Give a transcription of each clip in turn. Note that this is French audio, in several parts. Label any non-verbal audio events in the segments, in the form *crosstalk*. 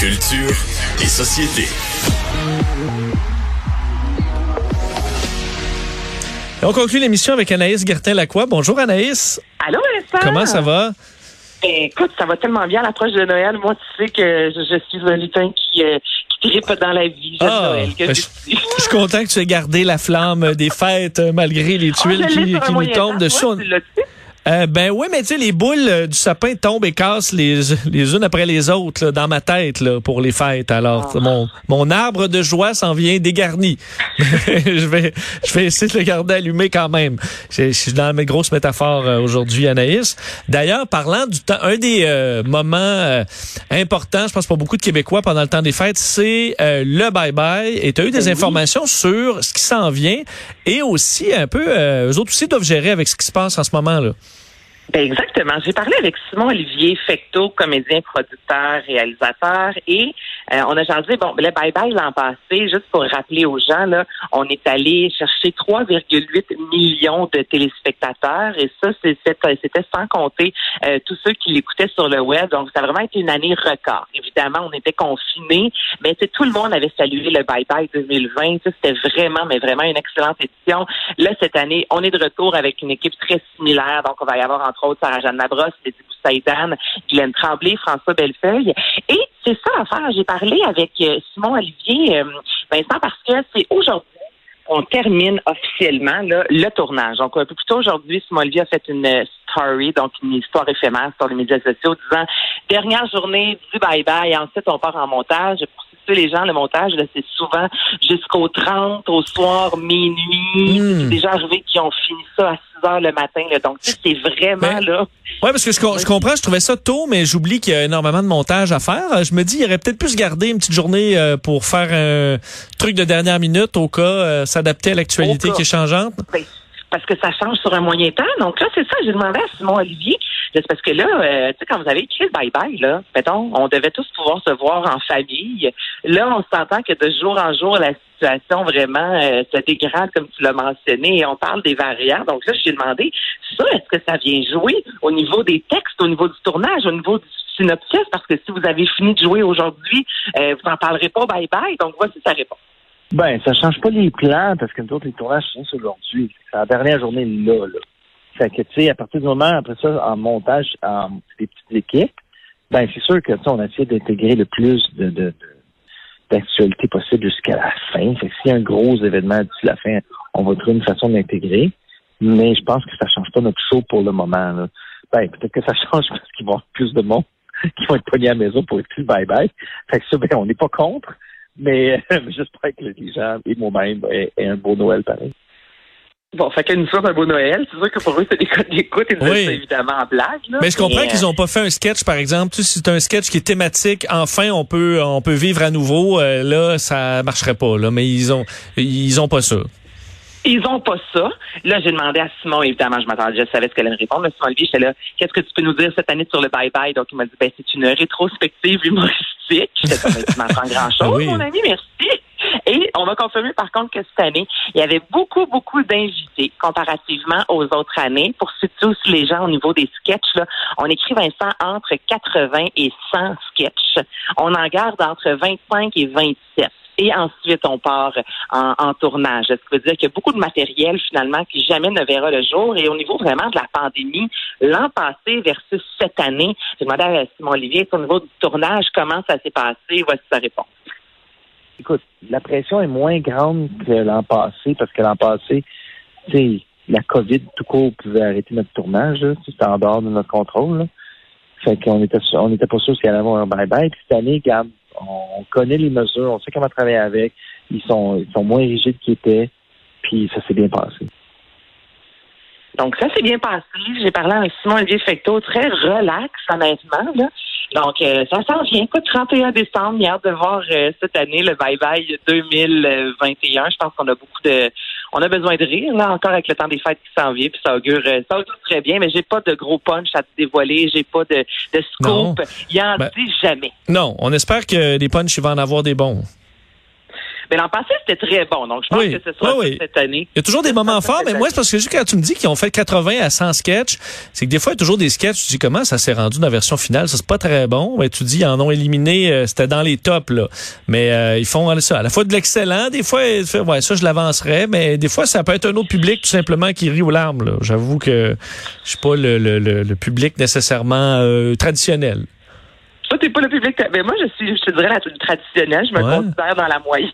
Culture et société. Et on conclut l'émission avec Anaïs Gertin-Lacroix. Bonjour Anaïs. Allô, Vincent? Comment ça va? Ben, écoute, ça va tellement bien à l'approche de Noël. Moi, tu sais que je, je suis un lutin qui, euh, qui tripe dans la vie. Ah, Noël. Que ben, je, je suis content que tu aies gardé la flamme des fêtes euh, malgré les *laughs* Oh, tuiles qui, qui nous tombent dessus. Euh, ben oui, mais tu sais, les boules euh, du sapin tombent et cassent les, les unes après les autres là, dans ma tête là, pour les fêtes. Alors, Ah. mon, mon arbre de joie s'en vient dégarni. *laughs* je vais je vais essayer de le garder allumé quand même. Je, suis dans mes grosses métaphores euh, aujourd'hui, Anaïs. D'ailleurs, parlant du temps, un des moments importants, je pense pour beaucoup de Québécois pendant le temps des fêtes, c'est le bye-bye. Et tu as eu des Ben oui. informations sur ce qui s'en vient et aussi un peu, euh, eux autres aussi doivent gérer avec ce qui se passe en ce moment là. Ben exactement. J'ai parlé avec Simon Olivier Fecto, comédien, producteur, réalisateur, et euh, on a jasé, bon, le bye-bye l'an passé, juste pour rappeler aux gens, là, on est allé chercher 3,8 millions de téléspectateurs, et ça, c'est- c'était sans compter euh, tous ceux qui l'écoutaient sur le web. Donc, ça a vraiment été une année record. Évidemment, on était confinés, mais tout le monde avait salué le bye-bye 2020. Tu sais, C'était vraiment, mais vraiment une excellente édition. Là, cette année, on est de retour avec une équipe très similaire. Donc, on va y avoir, entre autres, Sarah-Jeanne Labrosse, Lydie Boussaïdan, Guylaine Tremblay, François Bellefeuille. Et c'est ça l'affaire. J'ai parlé avec euh, Simon Olivier, euh, Vincent, parce que c'est aujourd'hui qu'on termine officiellement là, le tournage. Donc, un peu plus tôt aujourd'hui, Simon Olivier a fait une euh, story, donc une histoire éphémère sur les médias sociaux, disant dernière journée du bye-bye, ensuite on part en montage. Pour situer les gens, le montage, là, c'est souvent jusqu'au 30, au soir, minuit. Hmm. C'est déjà arrivé qu'ils ont fini ça à 6 heures le matin. Là. Donc, tu sais, c'est vraiment Mais- là. Ouais, parce que je, com- je comprends, je trouvais ça tôt, mais j'oublie qu'il y a énormément de montage à faire. Je me dis, il aurait peut-être pu se garder une petite journée euh, pour faire un truc de dernière minute au cas, euh, s'adapter à l'actualité qui est changeante. Ben, parce que ça change sur un moyen temps. Donc là, c'est ça, j'ai demandé à Simon Olivier. C'est parce que là, euh, tu sais, quand vous avez écrit le bye-bye, là, mettons, on devait tous pouvoir se voir en famille. Là, on s'entend que de jour en jour, la situation vraiment euh, se dégrade, comme tu l'as mentionné, et on parle des variants. Donc là, j'ai demandé, ça, est-ce que ça vient jouer au niveau des textes, au niveau du tournage, au niveau du synopsis? Parce que si vous avez fini de jouer aujourd'hui, euh, vous n'en parlerez pas bye-bye. Donc voici sa réponse. Ben, ça change pas les plans parce que nous autres, les tournages sont aujourd'hui. C'est la dernière journée là, là. Fait que, tu sais, à partir du moment, après ça, en montage, en des petites équipes, ben, c'est sûr que, on a essayé d'intégrer le plus de, de, d'actualité possible jusqu'à la fin. Fait que s'il y a un gros événement d'ici la fin, on va trouver une façon d'intégrer. Mais je pense que ça change pas notre show pour le moment, là. Ben, peut-être que ça *laughs* change parce qu'il va y avoir plus de monde *laughs* qui vont être pognés à la maison pour écouter le bye-bye. Fait que ça, ben, on n'est pas contre. Mais *laughs* j'espère que les gens et moi-même aient un beau Noël pareil. Bon, fait qu'elle nous souhaite un beau Noël. C'est sûr que pour eux, c'est des codes d'écoute. Ils Oui. évidemment en blague. Là. Mais je comprends qu'ils ont pas fait un sketch, par exemple. Tu sais, si c'est un sketch qui est thématique, enfin, on peut, on peut vivre à nouveau. euh, là, ça marcherait pas. Là, mais ils ont, ils ont pas ça. Ils ont pas ça. Là, j'ai demandé à Simon, évidemment, je m'attendais, je savais ce qu'elle allait me répondre. Mais Simon Olivier, j'étais là, qu'est-ce que tu peux nous dire cette année sur le bye-bye? Donc, il m'a dit, ben, c'est une rétrospective humoristique. J'étais comme, tu m'apprends grand-chose, *laughs* Oui. mon ami, merci. Et on m'a confirmé, par contre, que cette année, il y avait beaucoup, beaucoup d'invités comparativement aux autres années. Pour situer aussi les gens au niveau des sketchs, là, on écrit, Vincent, entre 80 et 100 sketchs. On en garde entre 25 et 27. Et ensuite, on part en, en tournage. Ce qui veut dire qu'il y a beaucoup de matériel, finalement, qui jamais ne verra le jour. Et au niveau vraiment de la pandémie, l'an passé versus cette année, j'ai demandé à Simon Olivier, au niveau du tournage, comment ça s'est passé? Voici sa réponse. Écoute, la pression est moins grande que l'an passé parce que l'an passé, tu la COVID tout court pouvait arrêter notre tournage. C'était en dehors de notre contrôle. là. Fait qu'on était, on était pas sûr s'il allait avoir un bye-bye. Puis cette année, regarde, on connaît les mesures, on sait comment travailler avec. Ils sont, ils sont moins rigides qu'ils étaient. Puis ça s'est bien passé. Donc, ça s'est bien passé. J'ai parlé avec Simon Olivier Fecto, très relax, honnêtement. Là. Donc, euh, ça s'en vient. Écoute, 31 décembre, hâte de voir euh, cette année le Bye Bye 2021. Je pense qu'on a beaucoup de... On a besoin de rire, là, encore avec le temps des fêtes qui s'en vient, puis ça augure, euh, ça augure très bien, mais j'ai pas de gros punch à te dévoiler, j'ai pas de, de Non. scoop. Il en Ben- dit jamais. Non, on espère que les punchs, il va en avoir des bons. Mais l'an passé, c'était très bon. Donc, je pense Oui. que ce sera Oui, oui. cette année. Il y a toujours des moments forts, mais moi, c'est parce que juste quand tu me dis qu'ils ont fait 80 à 100 sketchs, c'est que des fois, il y a toujours des sketchs, tu dis comment ça s'est rendu dans la version finale, ça c'est pas très bon. Ben, tu dis, ils en ont éliminé, euh, c'était dans les tops, là. Mais euh, ils font ça, à la fois de l'excellent, des fois, ouais, ça, je l'avancerais, mais des fois, ça peut être un autre public, tout simplement, qui rit aux larmes. J'avoue que je suis pas le, le, le, le public nécessairement euh, traditionnel. Toi, t'es pas le public. Mais moi, je suis, je te dirais, la traditionnelle. Je me Ouais. considère dans la moyenne.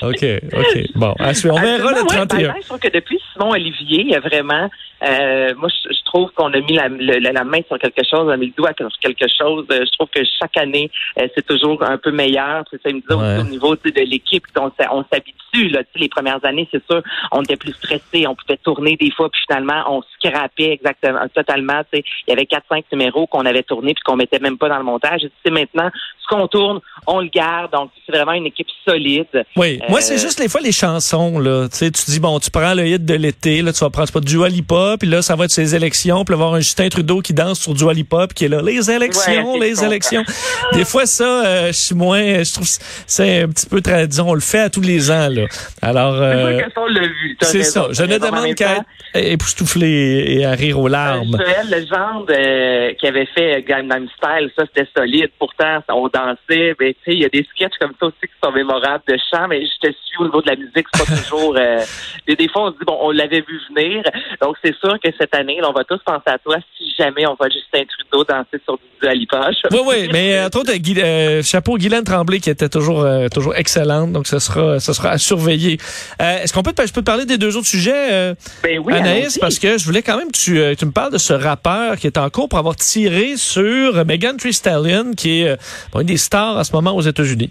OK, OK. Bon, on verra le Absolument, ouais, 31. ben, je trouve que depuis Simon Olivier, il y a vraiment, euh, moi, je, je trouve qu'on a mis la, la, la main sur quelque chose, on a mis le doigt sur quelque chose. Euh, je trouve que chaque année, euh, c'est toujours un peu meilleur. C'est ça, me Ouais. aussi au niveau tu sais, de l'équipe, on, on s'habitue. Là, Tu sais, les premières années, c'est sûr, on était plus stressé, on pouvait tourner des fois, puis finalement, on scrapait exactement, totalement. Tu sais, il y avait quatre, cinq numéros qu'on avait tournés puis qu'on mettait même pas dans le montage. Et tu sais, maintenant, ce qu'on tourne, on le garde. Donc, c'est vraiment une équipe solide. Oui, moi Euh, c'est juste les fois les chansons là, tu sais tu dis bon, tu prends le hit de l'été, là tu vas prendre c'est pas du Dua Lipa, puis là ça va être ces élections, puis là, voir un Justin Trudeau qui danse sur Dua Lipa, puis qui est là les élections, Ouais, les élections. Des fois ça euh, je suis moins je trouve que c'est un petit peu disons on le fait à tous les ans là. Alors C'est euh, l'a c'est ça, je ne demande qu'à être époustouflé et à rire aux larmes. Joël Legendre euh, qui avait fait Gangnam Style, ça c'était solide. Pourtant, on dansait. Mais tu sais, il y a des sketchs comme ça aussi qui sont mémorables de chant, mais je te suis au niveau de la musique, c'est pas toujours. Euh, *laughs* et des fois, on se dit bon, on l'avait vu venir. Donc c'est sûr que cette année, là, on va tous penser à toi si jamais on voit Justin Trudeau danser sur du alipage. Oui, oui, mais euh, entre autres, Guy- euh, chapeau Guylaine Tremblay qui était toujours euh, toujours excellente, donc ce sera ce sera à surveiller. Euh, Est-ce qu'on peut je peux te parler des deux autres sujets, euh, Ben oui, Anaïs, parce que je voulais quand même que tu, euh, tu me parles de ce rappeur qui est en cours pour avoir tiré sur Megan Thee Stallion, qui est une des stars en ce moment aux États-Unis.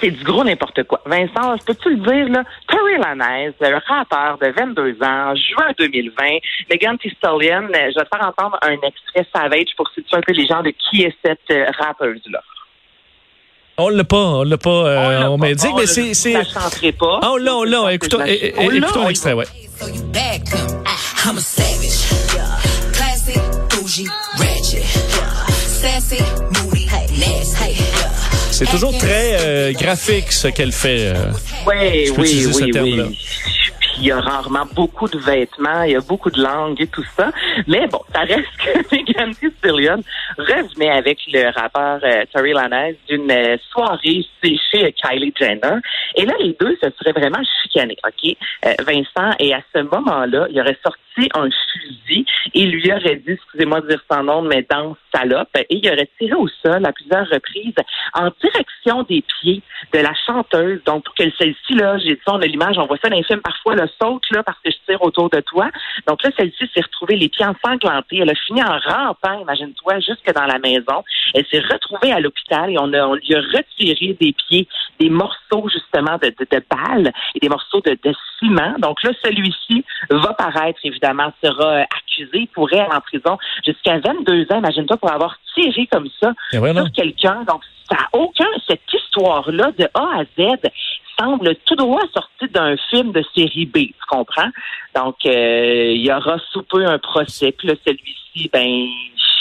C'est du gros n'importe quoi. Vincent, peux-tu le dire, là? Terry Lanez, le rappeur de 22 ans, juin 2020, Megan Thee Stallion, euh, je vais te faire entendre un extrait Savage pour situer un peu les gens de qui est cette euh, rappeuse-là. On l'a pas, on l'a pas, euh, on pas. m'indique, On mais l'a- c'est c'est Je la chanterai pas. ah on l'a, on l'a. Écoutons, Je la- é- é- On écoutons on y l'extrait, ouais. I'm a savage. Bougie, ratchet. Sassy. C'est toujours très euh, graphique ce qu'elle fait. euh. Oui, oui, oui, oui. Il y a rarement beaucoup de vêtements, il y a beaucoup de langues et tout ça. Mais bon, ça reste *laughs* que Megan Thee Stallion revenait avec le rappeur euh, Terry Lanez d'une euh, soirée chez Kylie Jenner. Et là, les deux se seraient vraiment chicanés, OK? Euh, Vincent, et à ce moment-là, il aurait sorti un fusil et lui aurait dit, excusez-moi de dire son nom, mais dans salope, et il aurait tiré au sol à plusieurs reprises en direction des pieds de la chanteuse. Donc, pour que celle-ci, là, j'ai dit ça, on a l'image, on voit ça dans les films parfois, le saute, là, parce que je tire autour de toi. Donc là, celle-ci s'est retrouvée les pieds ensanglantés. Elle a fini en rampant, imagine-toi, jusque dans la maison. Elle s'est retrouvée à l'hôpital et on, a, on lui a retiré des pieds des morceaux, justement, de, de, de balles et des morceaux de, de ciment. Donc là, celui-ci va paraître, évidemment, sera euh, accusé, pourrait aller en prison jusqu'à 22 ans, imagine-toi, pour avoir tiré comme ça voilà. sur quelqu'un. Donc, ça a aucun, cette histoire-là, de A à Z, semble tout droit sortie d'un film de série B, tu comprends? Donc, euh, il y aura sous peu un procès. Puis là, celui-ci, ben,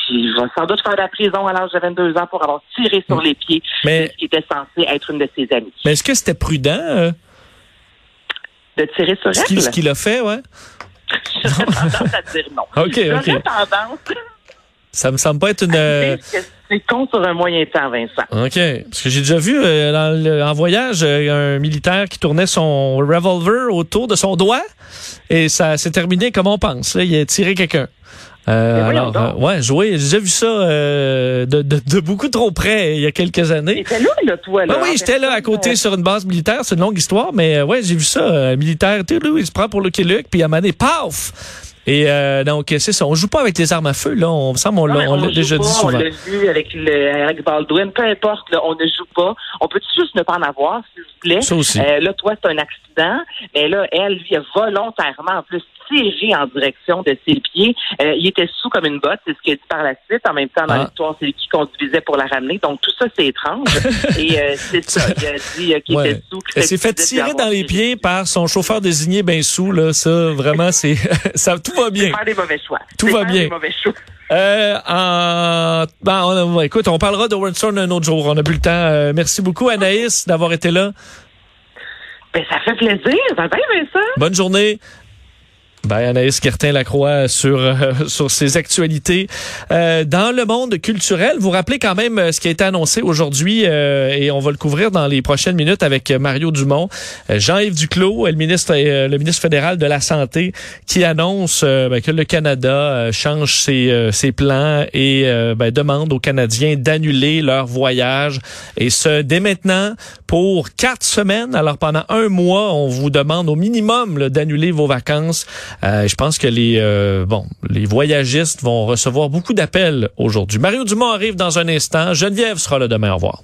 il va sans doute faire de la prison à l'âge de 22 ans pour avoir tiré sur les pieds Mais- ce qui était censé être une de ses amies. Mais est-ce que c'était prudent euh, De tirer sur qu'il ce elle? qu'il a fait, ouais? *laughs* J'aurais tendance à dire non. *laughs* OK, J'aurais OK. tendance Ça me semble pas être une. C'est con sur un moyen temps, Vincent. OK. Parce que j'ai déjà vu euh, dans le- en voyage euh, un militaire qui tournait son revolver autour de son doigt et ça s'est terminé comme on pense. là. Il a tiré quelqu'un. Euh, alors, euh, ouais. J'ai déjà vu ça euh, de, de, de beaucoup trop près il y a quelques années. T'étais là, là, toi, là. Ah oui, j'étais là à côté euh, sur une base militaire. C'est une longue histoire, mais ouais, j'ai vu ça. militaire, tu il se prend pour Lucky Luke, puis à un moment donné, paf! Et euh, donc, c'est ça. On joue pas avec les armes à feu, là. On me semble, on Non, on l'a déjà pas, dit On souvent. l'a vu avec, le, avec Baldwin. Peu importe, là, on ne joue pas. On peut juste ne pas en avoir, s'il vous plaît. Ça aussi. Euh, là, toi, c'est un accident. Mais là, elle, lui, a volontairement, en plus, tiré en direction de ses pieds. Euh, il était sous comme une botte, c'est ce qu'il a dit par la suite. En même temps, dans Ah. l'histoire, c'est lui qui conduisait pour la ramener. Donc, tout ça, c'est étrange. *laughs* Et euh, c'est ça. Il a dit euh, qu'il Ouais. était sous. Elle s'est ça fait tirer dans les pieds par son chauffeur désigné bien sous, là. Ça, vraiment, c'est, *laughs* ça, tout va bien. Faire des mauvais choix. Tout va bien. des mauvais choix. Euh, en, ben, on, écoute, on parlera de Stone un autre jour. On n'a plus le temps. Euh, merci beaucoup, Anaïs, d'avoir été là. Ben, ça fait plaisir. Ça va bien, ça. Bonne journée. Ben, Anaïs Gertin-Lacroix sur, euh, *laughs* sur ses actualités. Euh, dans le monde culturel, vous rappelez quand même euh, ce qui a été annoncé aujourd'hui euh, et on va le couvrir dans les prochaines minutes avec Mario Dumont. Jean-Yves Duclos, le ministre, le ministre fédéral de la Santé, qui annonce ben, que le Canada change ses, ses plans et ben, demande aux Canadiens d'annuler leur voyage. Et ce, dès maintenant, pour quatre semaines. Alors, pendant un mois, on vous demande au minimum d'annuler vos vacances. Euh, je pense que les euh, bon, les voyagistes vont recevoir beaucoup d'appels aujourd'hui. Mario Dumont arrive dans un instant. Geneviève sera là demain. Au revoir.